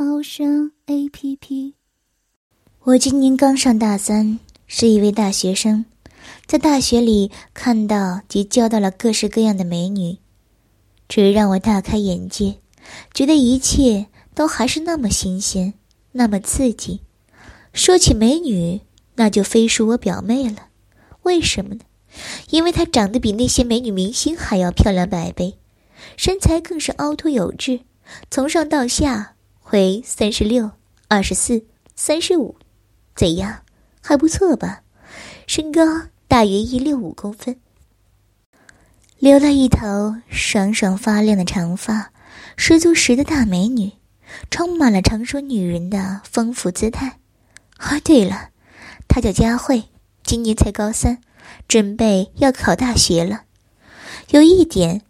猫声 A P P。我今年刚上大三，是一位大学生，在大学里看到及交到了各式各样的美女，这让我大开眼界，觉得一切都还是那么新鲜，那么刺激。说起美女，那就非是我表妹了。为什么呢？因为她长得比那些美女明星还要漂亮百倍。身材更是凹凸有致，从上到下回三十六、二十四、三十五，怎样？还不错吧？身高大约一六五公分，留了一头爽爽发亮的长发，十足十的大美女，充满了成熟女人的丰富姿态。啊，对了，她叫佳慧，今年才高三，准备要考大学了。有一点。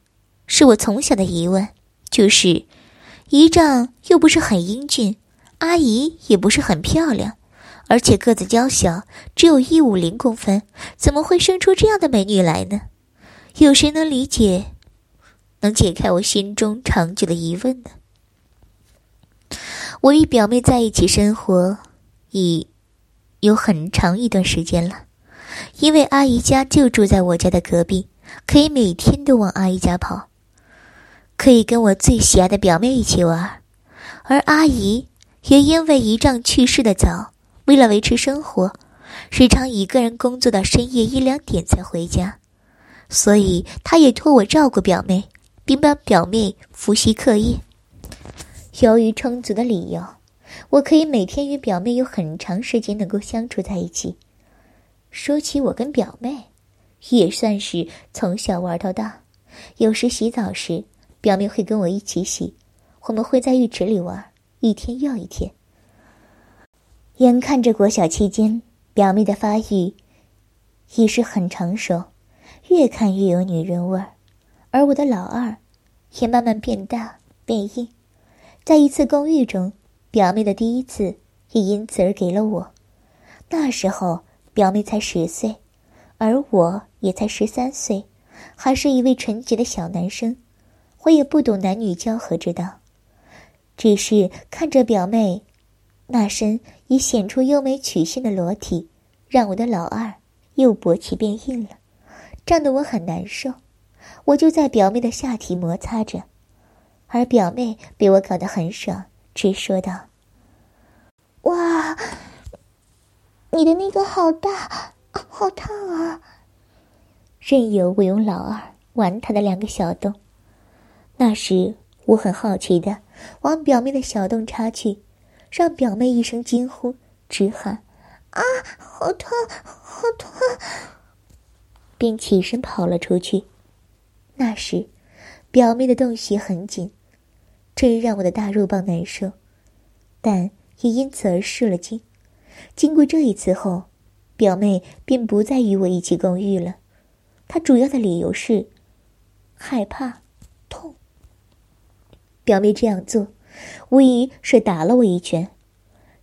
是我从小的疑问，就是姨丈又不是很英俊，阿姨也不是很漂亮，而且个子娇小，只有一五零公分，怎么会生出这样的美女来呢？有谁能理解，能解开我心中长久的疑问呢？我与表妹在一起生活已有很长一段时间了，因为阿姨家就住在我家的隔壁，可以每天都往阿姨家跑。可以跟我最喜爱的表妹一起玩，而阿姨也因为姨丈去世的早，为了维持生活，时常一个人工作到深夜一两点才回家，所以她也托我照顾表妹，并帮表妹复习课业。由于充足的理由，我可以每天与表妹有很长时间能够相处在一起。说起我跟表妹，也算是从小玩到大，有时洗澡时。表妹会跟我一起洗，我们会在浴池里玩，一天又一天。眼看着国小期间，表妹的发育已是很成熟，越看越有女人味儿，而我的老二也慢慢变大变硬。在一次公寓中，表妹的第一次也因此而给了我。那时候表妹才十岁，而我也才十三岁，还是一位纯洁的小男生。我也不懂男女交合之道，只是看着表妹那身已显出优美曲线的裸体，让我的老二又勃起变硬了，胀得我很难受。我就在表妹的下体摩擦着，而表妹被我搞得很爽，直说道：“哇，你的那个好大，好烫啊！”任由我用老二玩他的两个小洞。那时我很好奇的往表妹的小洞插去，让表妹一声惊呼，直喊：“啊，好痛，好痛！”便起身跑了出去。那时，表妹的洞穴很紧，这让我的大肉棒难受，但也因此而失了惊。经过这一次后，表妹便不再与我一起共浴了。她主要的理由是害怕。表妹这样做，无疑是打了我一拳。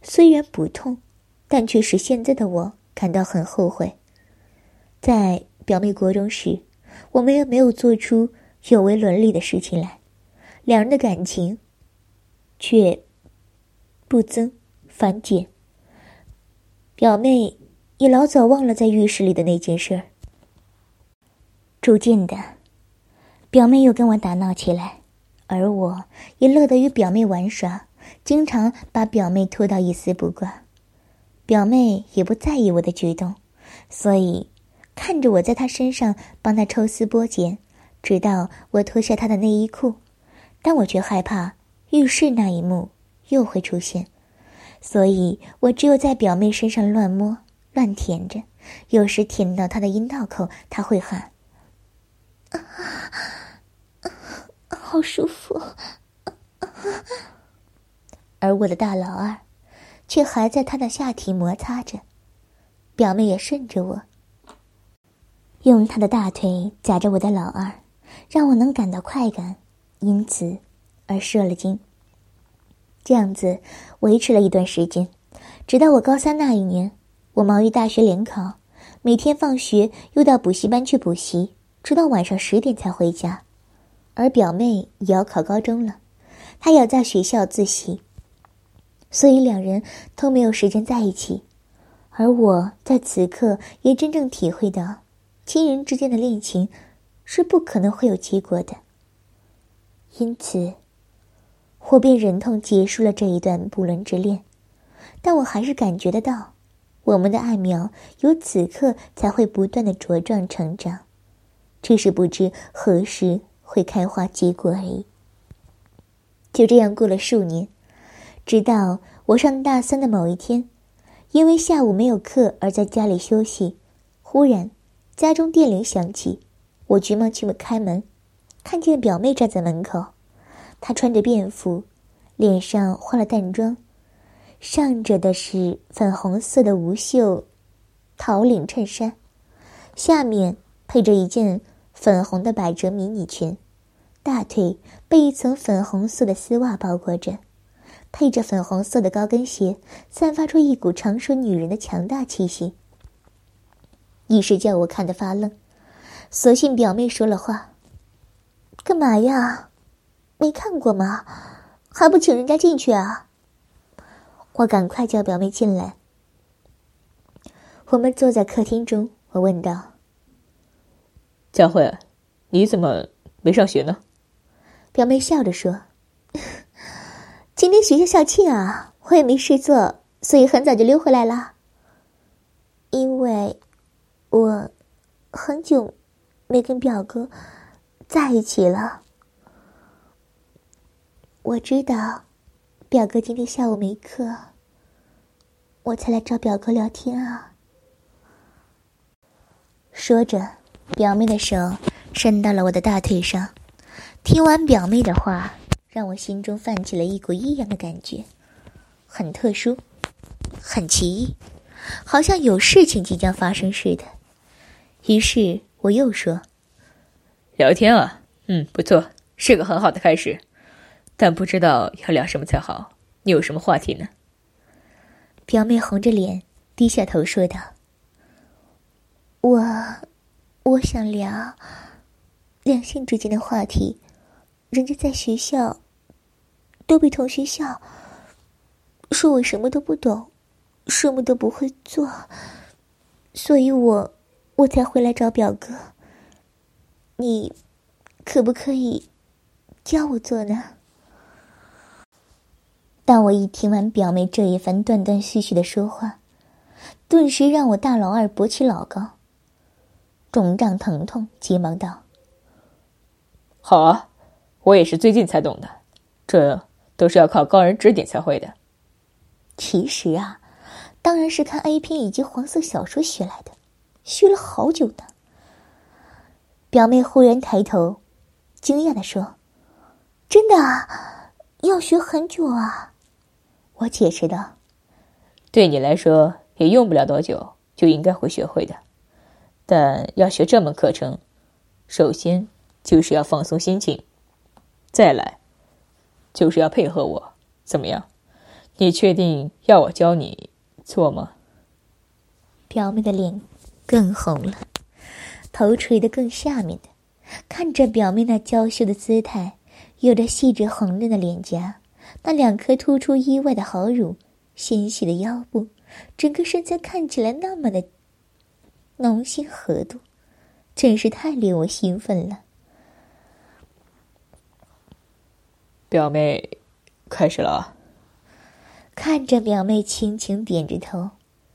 虽然不痛，但却使现在的我感到很后悔。在表妹国中时，我们也没有做出有违伦理的事情来，两人的感情却不增反减。表妹也老早忘了在浴室里的那件事儿。逐渐的，表妹又跟我打闹起来。而我也乐得与表妹玩耍，经常把表妹拖到一丝不挂。表妹也不在意我的举动，所以看着我在她身上帮她抽丝剥茧，直到我脱下她的内衣裤。但我却害怕浴室那一幕又会出现，所以我只有在表妹身上乱摸、乱舔着。有时舔到她的阴道口，她会喊：“啊！” 好舒服，而我的大老二却还在他的下体摩擦着。表妹也顺着我，用他的大腿夹着我的老二，让我能感到快感，因此而射了精。这样子维持了一段时间，直到我高三那一年，我忙于大学联考，每天放学又到补习班去补习，直到晚上十点才回家。而表妹也要考高中了，她要在学校自习，所以两人都没有时间在一起。而我在此刻也真正体会到，亲人之间的恋情是不可能会有结果的。因此，我便忍痛结束了这一段不伦之恋。但我还是感觉得到，我们的爱苗由此刻才会不断的茁壮成长，只是不知何时会开花结果而已。就这样过了数年，直到我上大三的某一天。因为下午没有课而在家里休息，忽然家中电铃响起，我急忙去开门，看见表妹站在门口，她穿着便服，脸上化了淡妆，上着的是粉红色的无袖桃领衬衫，下面配着一件粉红的百褶迷你裙，大腿被一层粉红色的丝袜包裹着。配着粉红色的高跟鞋，散发出一股成熟女人的强大气息，一时叫我看得发愣。索性表妹说了话：“干嘛呀？没看过吗？还不请人家进去啊？”我赶快叫表妹进来。我们坐在客厅中，我问道：“佳慧，你怎么没上学呢？”表妹笑着说。今天学校校庆啊，我也没事做，所以很早就溜回来了。因为，我很久没跟表哥在一起了。我知道，表哥今天下午没课，我才来找表哥聊天啊。说着，表妹的手伸到了我的大腿上。听完表妹的话。让我心中泛起了一股异样的感觉，很特殊，很奇异，好像有事情即将发生似的。于是我又说：“聊天啊，嗯，不错，是个很好的开始，但不知道要聊什么才好。你有什么话题呢？”表妹红着脸低下头说道：“我，我想聊两性之间的话题，人家在学校。”都被同学笑，说我什么都不懂，什么都不会做，所以我我才回来找表哥。你可不可以教我做呢？当我一听完表妹这一番断断续续的说话，顿时让我大老二勃起老高，肿胀疼痛，急忙道：“好啊，我也是最近才懂的，这。”都是要靠高人指点才会的。其实啊，当然是看 A 片以及黄色小说学来的，学了好久呢。表妹忽然抬头，惊讶的说：“真的啊，要学很久啊？”我解释道：“对你来说也用不了多久，就应该会学会的。但要学这门课程，首先就是要放松心情，再来。”就是要配合我，怎么样？你确定要我教你做吗？表妹的脸更红了，头垂得更下面的，看着表妹那娇羞的姿态，有着细致红润的脸颊，那两颗突出意外的好乳，纤细的腰部，整个身材看起来那么的浓心合度，真是太令我兴奋了。表妹，开始了。看着表妹轻轻点着头，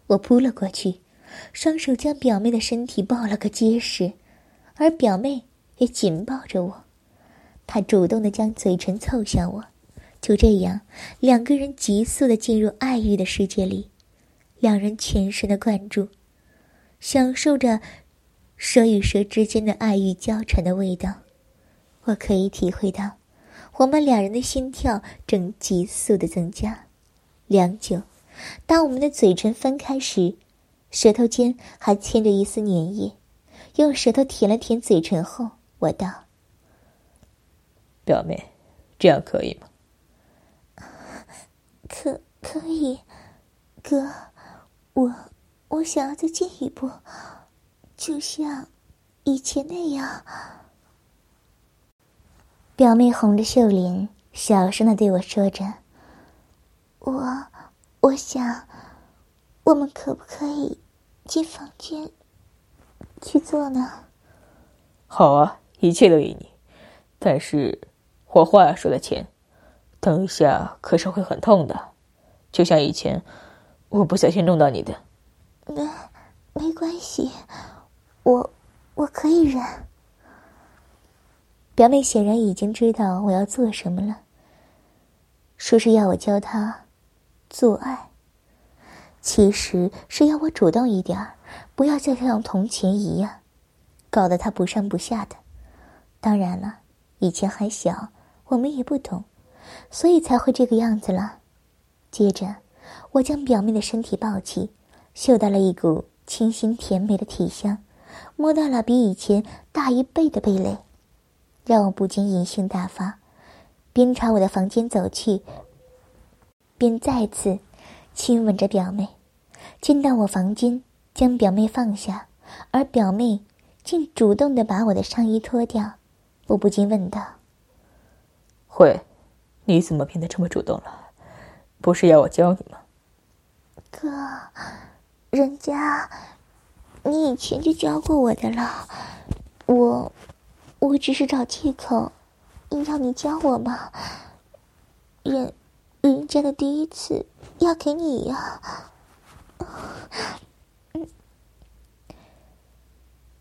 我扑了过去，双手将表妹的身体抱了个结实，而表妹也紧抱着我。她主动的将嘴唇凑向我，就这样，两个人急速的进入爱欲的世界里，两人全神的灌注，享受着蛇与蛇之间的爱欲交缠的味道。我可以体会到。我们两人的心跳正急速的增加，良久，当我们的嘴唇分开时，舌头间还牵着一丝粘液。用舌头舔了舔嘴唇后，我道：“表妹，这样可以吗？”“可可以，哥，我我想要再进一步，就像以前那样。”表妹红着秀脸，小声的对我说着：“我，我想，我们可不可以进房间去做呢？”“好啊，一切都依你。但是，我话要说在前，等一下可是会很痛的，就像以前我不小心弄到你的。”“没，没关系，我我可以忍。”表妹显然已经知道我要做什么了，说是要我教她做爱，其实是要我主动一点儿，不要再像从前一样，搞得她不上不下的。当然了，以前还小，我们也不懂，所以才会这个样子了。接着，我将表妹的身体抱起，嗅到了一股清新甜美的体香，摸到了比以前大一倍的蓓蕾。让我不禁淫性大发，边朝我的房间走去，边再次亲吻着表妹。进到我房间，将表妹放下，而表妹竟主动的把我的上衣脱掉。我不禁问道：“慧，你怎么变得这么主动了？不是要我教你吗？”哥，人家你以前就教过我的了，我。我只是找借口，要你教我嘛。人，人家的第一次要给你呀。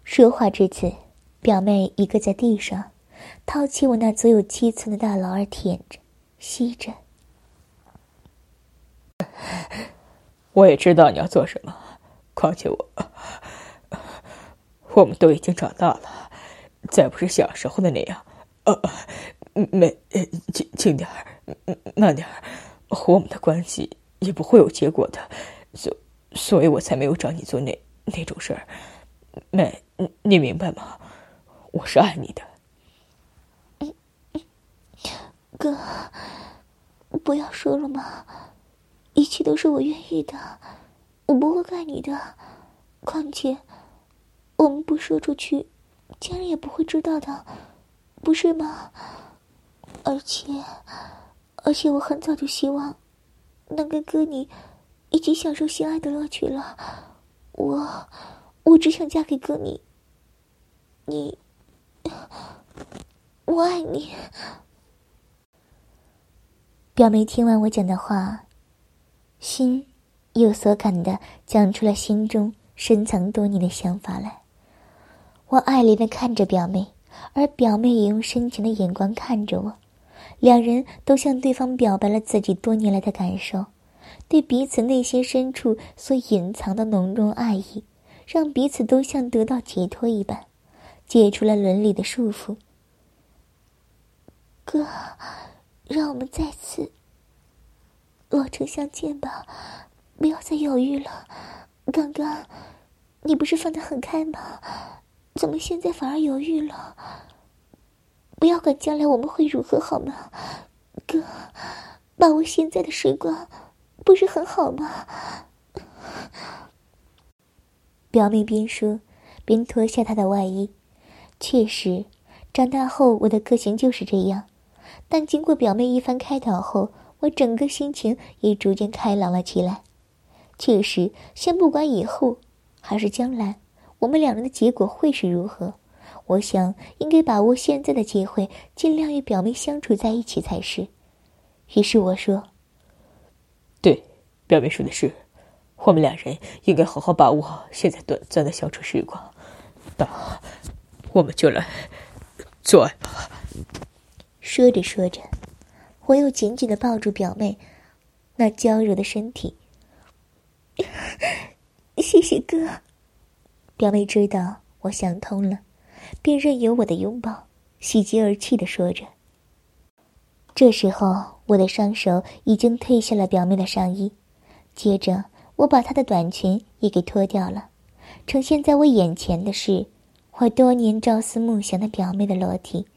说话至此，表妹一个在地上，掏起我那足有七寸的大老二舔着、吸着。我也知道你要做什么，况且我，我们都已经长大了。再不是小时候的那样，呃，没，轻轻点儿，慢点儿，我们的关系也不会有结果的，所，所以我才没有找你做那那种事儿，妹，你明白吗？我是爱你的。哥，不要说了嘛，一切都是我愿意的，我不会怪你的，况且，我们不说出去。家人也不会知道的，不是吗？而且，而且我很早就希望能跟哥你一起享受性爱的乐趣了。我，我只想嫁给哥你。你，我爱你。表妹听完我讲的话，心有所感的讲出了心中深藏多年的想法来。我爱怜的看着表妹，而表妹也用深情的眼光看着我，两人都向对方表白了自己多年来的感受，对彼此内心深处所隐藏的浓重爱意，让彼此都像得到解脱一般，解除了伦理的束缚。哥，让我们再次老成相见吧，不要再犹豫了。刚刚，你不是放得很开吗？怎么现在反而犹豫了？不要管将来我们会如何好吗？哥，把握现在的时光，不是很好吗？表妹边说边脱下她的外衣。确实，长大后我的个性就是这样。但经过表妹一番开导后，我整个心情也逐渐开朗了起来。确实，先不管以后，还是将来。我们两人的结果会是如何？我想应该把握现在的机会，尽量与表妹相处在一起才是。于是我说：“对，表妹说的是，我们两人应该好好把握现在短暂的相处时光。那我们就来做爱吧。”说着说着，我又紧紧的抱住表妹那娇柔的身体。谢谢哥。表妹知道我想通了，便任由我的拥抱，喜极而泣的说着。这时候，我的双手已经褪下了表妹的上衣，接着，我把她的短裙也给脱掉了，呈现在我眼前的是我多年朝思暮想的表妹的裸体。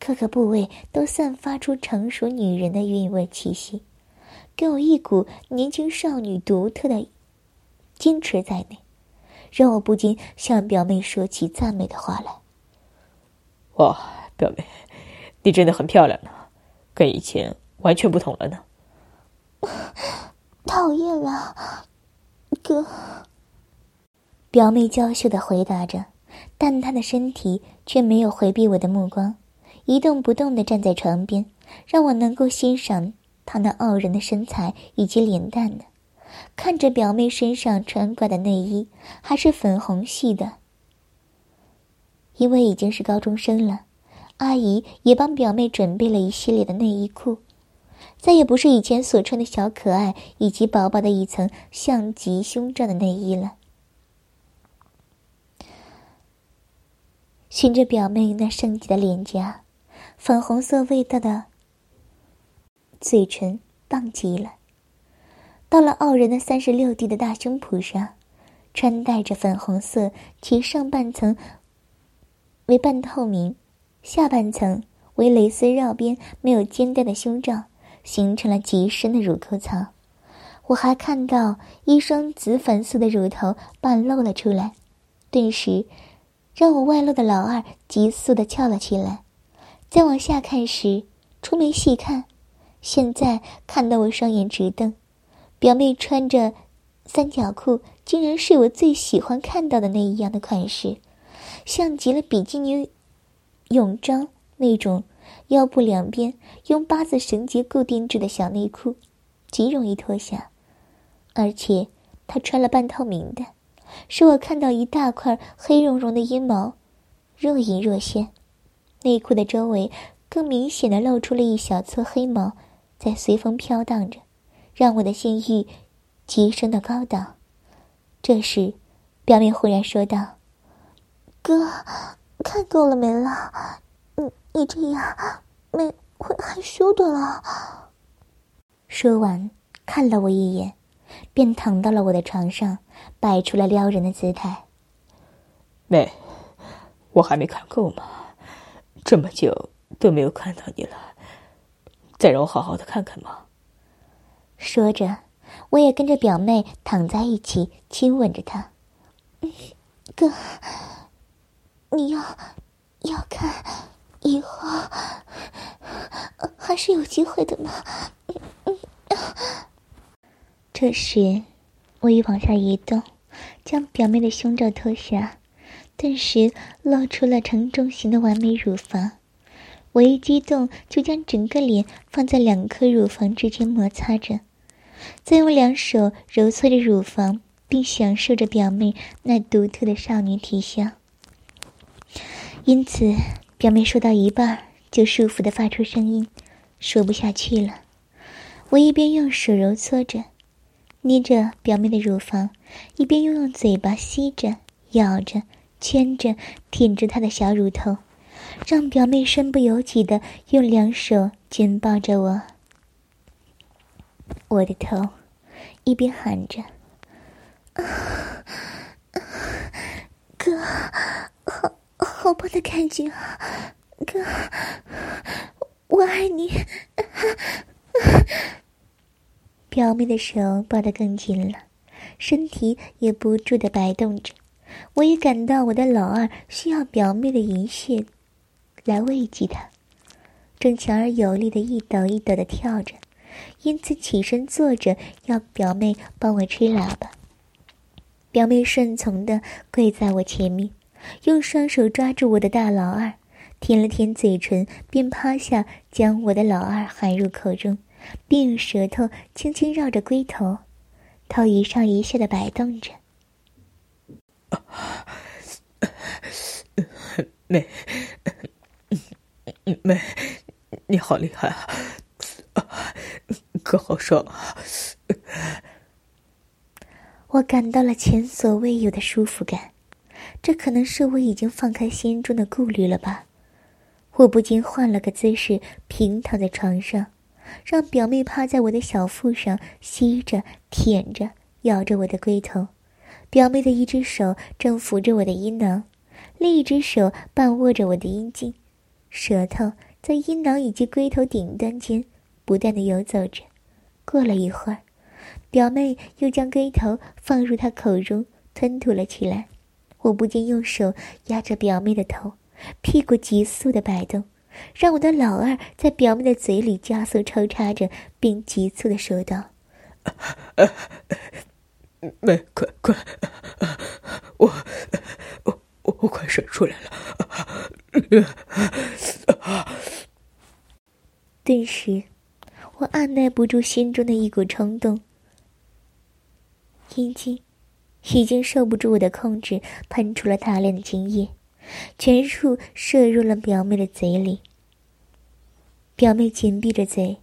各个部位都散发出成熟女人的韵味气息，给我一股年轻少女独特的矜持在内，让我不禁向表妹说起赞美的话来。哇，表妹，你真的很漂亮呢，跟以前完全不同了呢。讨厌啊，哥。表妹娇羞的回答着，但她的身体却没有回避我的目光。一动不动地站在床边，让我能够欣赏她那傲人的身材以及脸蛋呢。看着表妹身上穿挂的内衣，还是粉红系的。因为已经是高中生了，阿姨也帮表妹准备了一系列的内衣裤，再也不是以前所穿的小可爱以及薄薄的一层像极胸罩的内衣了。循着表妹那圣洁的脸颊。粉红色味道的嘴唇棒极了，到了傲人的三十六 D 的大胸脯上，穿戴着粉红色，其上半层为半透明，下半层为蕾丝绕边、没有肩带的胸罩，形成了极深的乳沟槽。我还看到一双紫粉色的乳头半露了出来，顿时让我外露的老二急速的翘了起来。再往下看时，出门细看，现在看到我双眼直瞪。表妹穿着三角裤，竟然是我最喜欢看到的那一样的款式，像极了比基尼泳装那种腰部两边用八字绳结固定制的小内裤，极容易脱下。而且她穿了半透明的，使我看到一大块黑茸茸的阴毛，若隐若现。内裤的周围，更明显的露出了一小撮黑毛，在随风飘荡着，让我的性欲急升的高档。这时，表妹忽然说道：“哥，看够了没了？你你这样，妹会害羞的了。”说完，看了我一眼，便躺到了我的床上，摆出了撩人的姿态。妹，我还没看够吗？这么久都没有看到你了，再让我好好的看看嘛。说着，我也跟着表妹躺在一起，亲吻着她。哥，你要要看，以后还是有机会的嘛。这时，我已往下移动，将表妹的胸罩脱下。顿时露出了呈中型的完美乳房，我一激动就将整个脸放在两颗乳房之间摩擦着，再用两手揉搓着乳房，并享受着表妹那独特的少女体香。因此，表妹说到一半就舒服的发出声音，说不下去了。我一边用手揉搓着、捏着表妹的乳房，一边又用嘴巴吸着、咬着。牵着、舔着她的小乳头，让表妹身不由己的用两手紧抱着我。我的头，一边喊着：“哥，好好棒的感觉啊，哥，我爱你。”表妹的手抱得更紧了，身体也不住的摆动着。我也感到我的老二需要表妹的银屑来慰藉他，正强而有力的一抖一抖的跳着，因此起身坐着要表妹帮我吹喇叭。表妹顺从的跪在我前面，用双手抓住我的大老二，舔了舔嘴唇，便趴下将我的老二含入口中，并用舌头轻轻绕着龟头，头一上一下的摆动着。妹，妹，你好厉害啊！哥好爽啊！我感到了前所未有的舒服感，这可能是我已经放开心中的顾虑了吧？我不禁换了个姿势，平躺在床上，让表妹趴在我的小腹上，吸着、舔着、咬着我的龟头。表妹的一只手正扶着我的阴囊，另一只手半握着我的阴茎，舌头在阴囊以及龟头顶端间不断的游走着。过了一会儿，表妹又将龟头放入她口中吞吐了起来。我不禁用手压着表妹的头，屁股急速的摆动，让我的老二在表妹的嘴里加速抽插着，并急促的说道。没，快快，我我我我快射出来了！顿时，我按耐不住心中的一股冲动，阴茎已经受不住我的控制，喷出了大量的精液，全数射入了表妹的嘴里。表妹紧闭着嘴，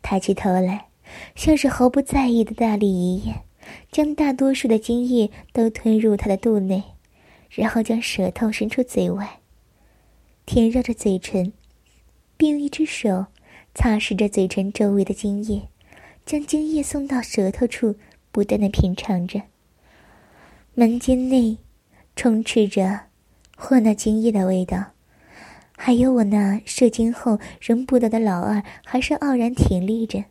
抬起头来，像是毫不在意的大力一咽。将大多数的精液都吞入他的肚内，然后将舌头伸出嘴外，舔绕着嘴唇，并用一只手擦拭着嘴唇周围的精液，将精液送到舌头处，不断的品尝着。门间内充斥着或那精液的味道，还有我那射精后仍不得的老二，还是傲然挺立着，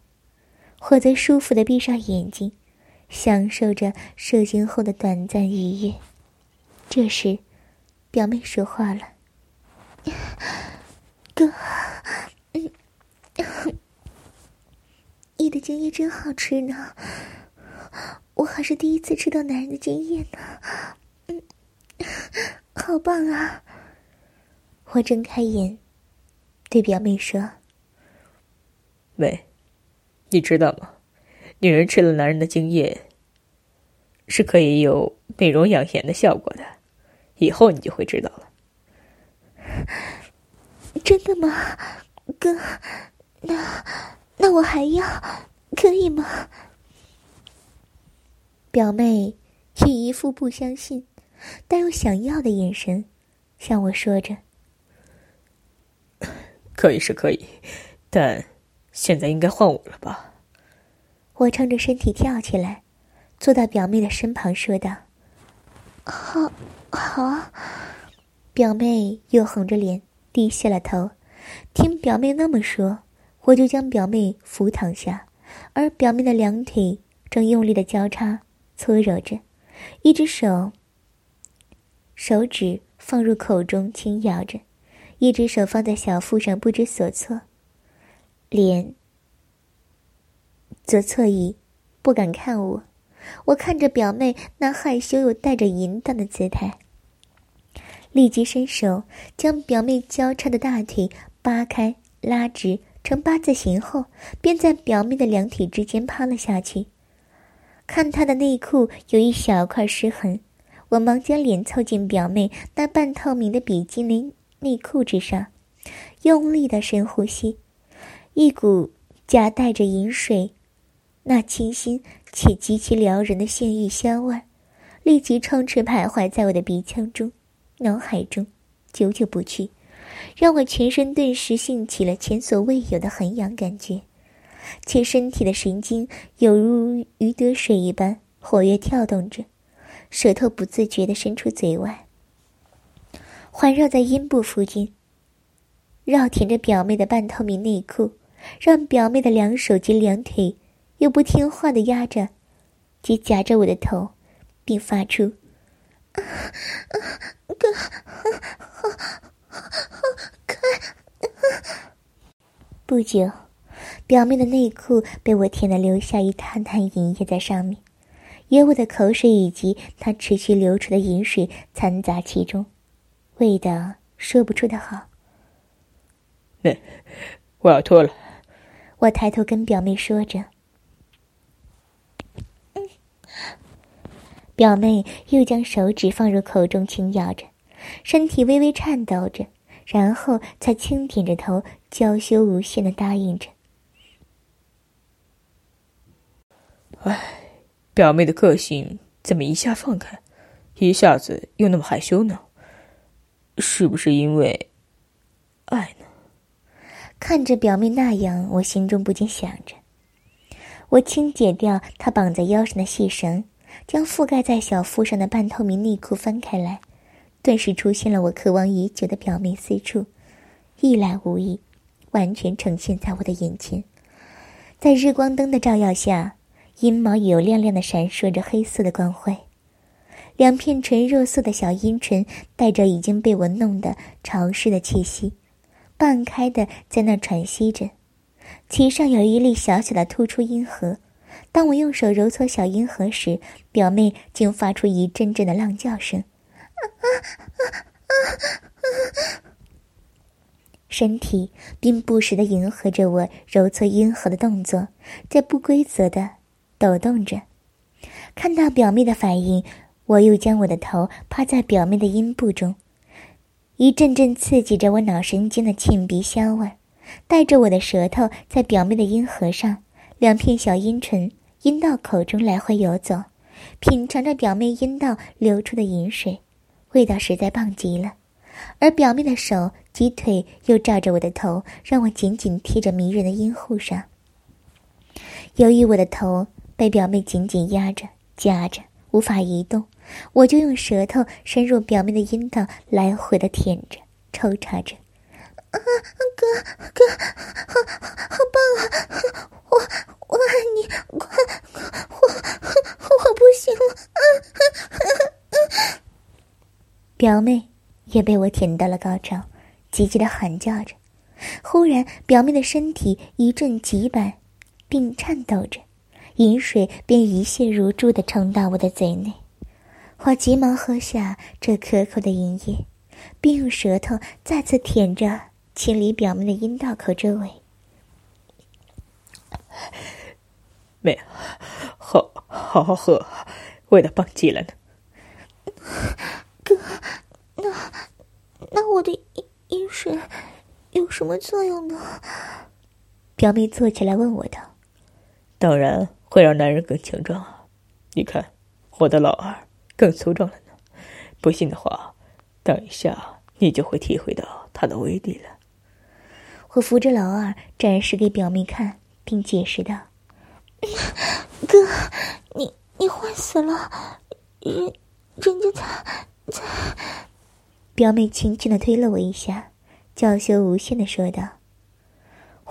或则舒服的闭上眼睛。享受着射精后的短暂愉悦。这时，表妹说话了：“哥，嗯，你的精液真好吃呢，我还是第一次吃到男人的精液呢，嗯，好棒啊！”我睁开眼，对表妹说：“喂，你知道吗？”女人吃了男人的精液，是可以有美容养颜的效果的，以后你就会知道了。真的吗，哥？那那我还要，可以吗？表妹以一副不相信，但又想要的眼神，向我说着：“可以是可以，但现在应该换我了吧？”我撑着身体跳起来，坐到表妹的身旁，说道：“好，好。”表妹又红着脸低下了头。听表妹那么说，我就将表妹扶躺下，而表妹的两腿正用力的交叉搓揉着，一只手手指放入口中轻咬着，一只手放在小腹上不知所措，脸。则侧移，不敢看我。我看着表妹那害羞又带着淫荡的姿态，立即伸手将表妹交叉的大腿扒开、拉直成八字形后，便在表妹的两腿之间趴了下去。看她的内裤有一小块湿痕，我忙将脸凑近表妹那半透明的比基尼内裤之上，用力的深呼吸，一股夹带着饮水。那清新且极其撩人的性欲香味，立即充斥徘徊在我的鼻腔中、脑海中，久久不去，让我全身顿时兴起了前所未有的很痒感觉，且身体的神经有如鱼得水一般活跃跳动着，舌头不自觉地伸出嘴外，环绕在阴部附近，绕舔着表妹的半透明内裤，让表妹的两手及两腿。又不听话的压着，及夹着我的头，并发出“哥，快！”不久，表妹的内裤被我舔得留下一滩滩银液在上面，有我的口水以及她持续流出的饮水掺杂其中，味道说不出的好。那我要脱了。我抬头跟表妹说着。表妹又将手指放入口中轻咬着，身体微微颤抖着，然后才轻点着头，娇羞无限的答应着。唉，表妹的个性怎么一下放开，一下子又那么害羞呢？是不是因为爱呢？看着表妹那样，我心中不禁想着。我轻解掉她绑在腰上的细绳，将覆盖在小腹上的半透明内裤翻开来，顿时出现了我渴望已久的表妹四处，一览无遗，完全呈现在我的眼前。在日光灯的照耀下，阴毛有亮亮的闪烁着黑色的光辉，两片纯肉色的小阴唇带着已经被我弄得潮湿的气息，半开的在那喘息着。其上有一粒小小的突出阴核，当我用手揉搓小阴核时，表妹竟发出一阵阵的浪叫声，身体并不时的迎合着我揉搓阴核的动作，在不规则的抖动着。看到表妹的反应，我又将我的头趴在表妹的阴部中，一阵阵刺激着我脑神经的沁鼻香味。带着我的舌头在表妹的阴核上，两片小阴唇、阴道口中来回游走，品尝着表妹阴道流出的饮水，味道实在棒极了。而表妹的手及腿又罩着我的头，让我紧紧贴着迷人的阴户上。由于我的头被表妹紧紧压着、夹着，无法移动，我就用舌头深入表妹的阴道，来回的舔着、抽插着。啊，哥哥，好，好棒啊！我我爱你，我，我我不行了！表妹也被我舔到了高潮，急急的喊叫着。忽然，表妹的身体一阵急板，并颤抖着，饮水便一泻如注的冲到我的嘴内。我急忙喝下这可口的饮液，并用舌头再次舔着。清理表面的阴道口周围，妹，好好好喝，味道棒极了呢。哥，那那我的阴阴水有什么作用呢？表妹坐起来问我道：“当然会让男人更强壮啊！你看，我的老二更粗壮了呢。不信的话，等一下你就会体会到它的威力了。”我扶着老二展示给表妹看，并解释道：“哥，你你坏死了，人人家才才……”表妹轻轻的推了我一下，娇羞无限的说道：“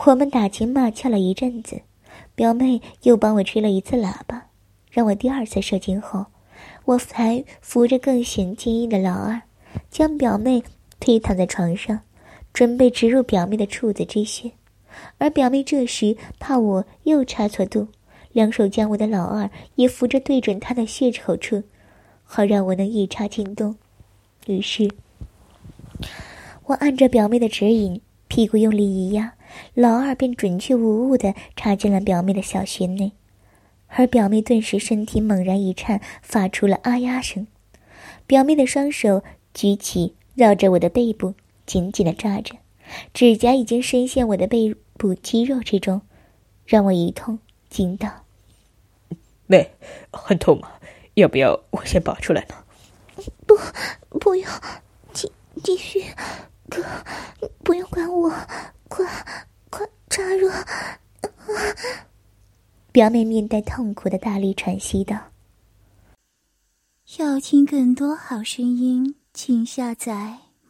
我们打情骂俏了一阵子，表妹又帮我吹了一次喇叭，让我第二次射精后，我才扶着更显坚硬的老二，将表妹推躺在床上。”准备植入表妹的处子之穴，而表妹这时怕我又差错度，两手将我的老二也扶着对准她的穴口处，好让我能一插进洞。于是，我按着表妹的指引，屁股用力一压，老二便准确无误地插进了表妹的小穴内，而表妹顿时身体猛然一颤，发出了啊呀声。表妹的双手举起，绕着我的背部。紧紧的抓着，指甲已经深陷我的背部肌肉之中，让我一痛惊道：“妹，很痛吗？要不要我先拔出来呢？”“不，不用，继继续，哥，不用管我，快快插入。”表妹面带痛苦的大力喘息道：“要听更多好声音，请下载。”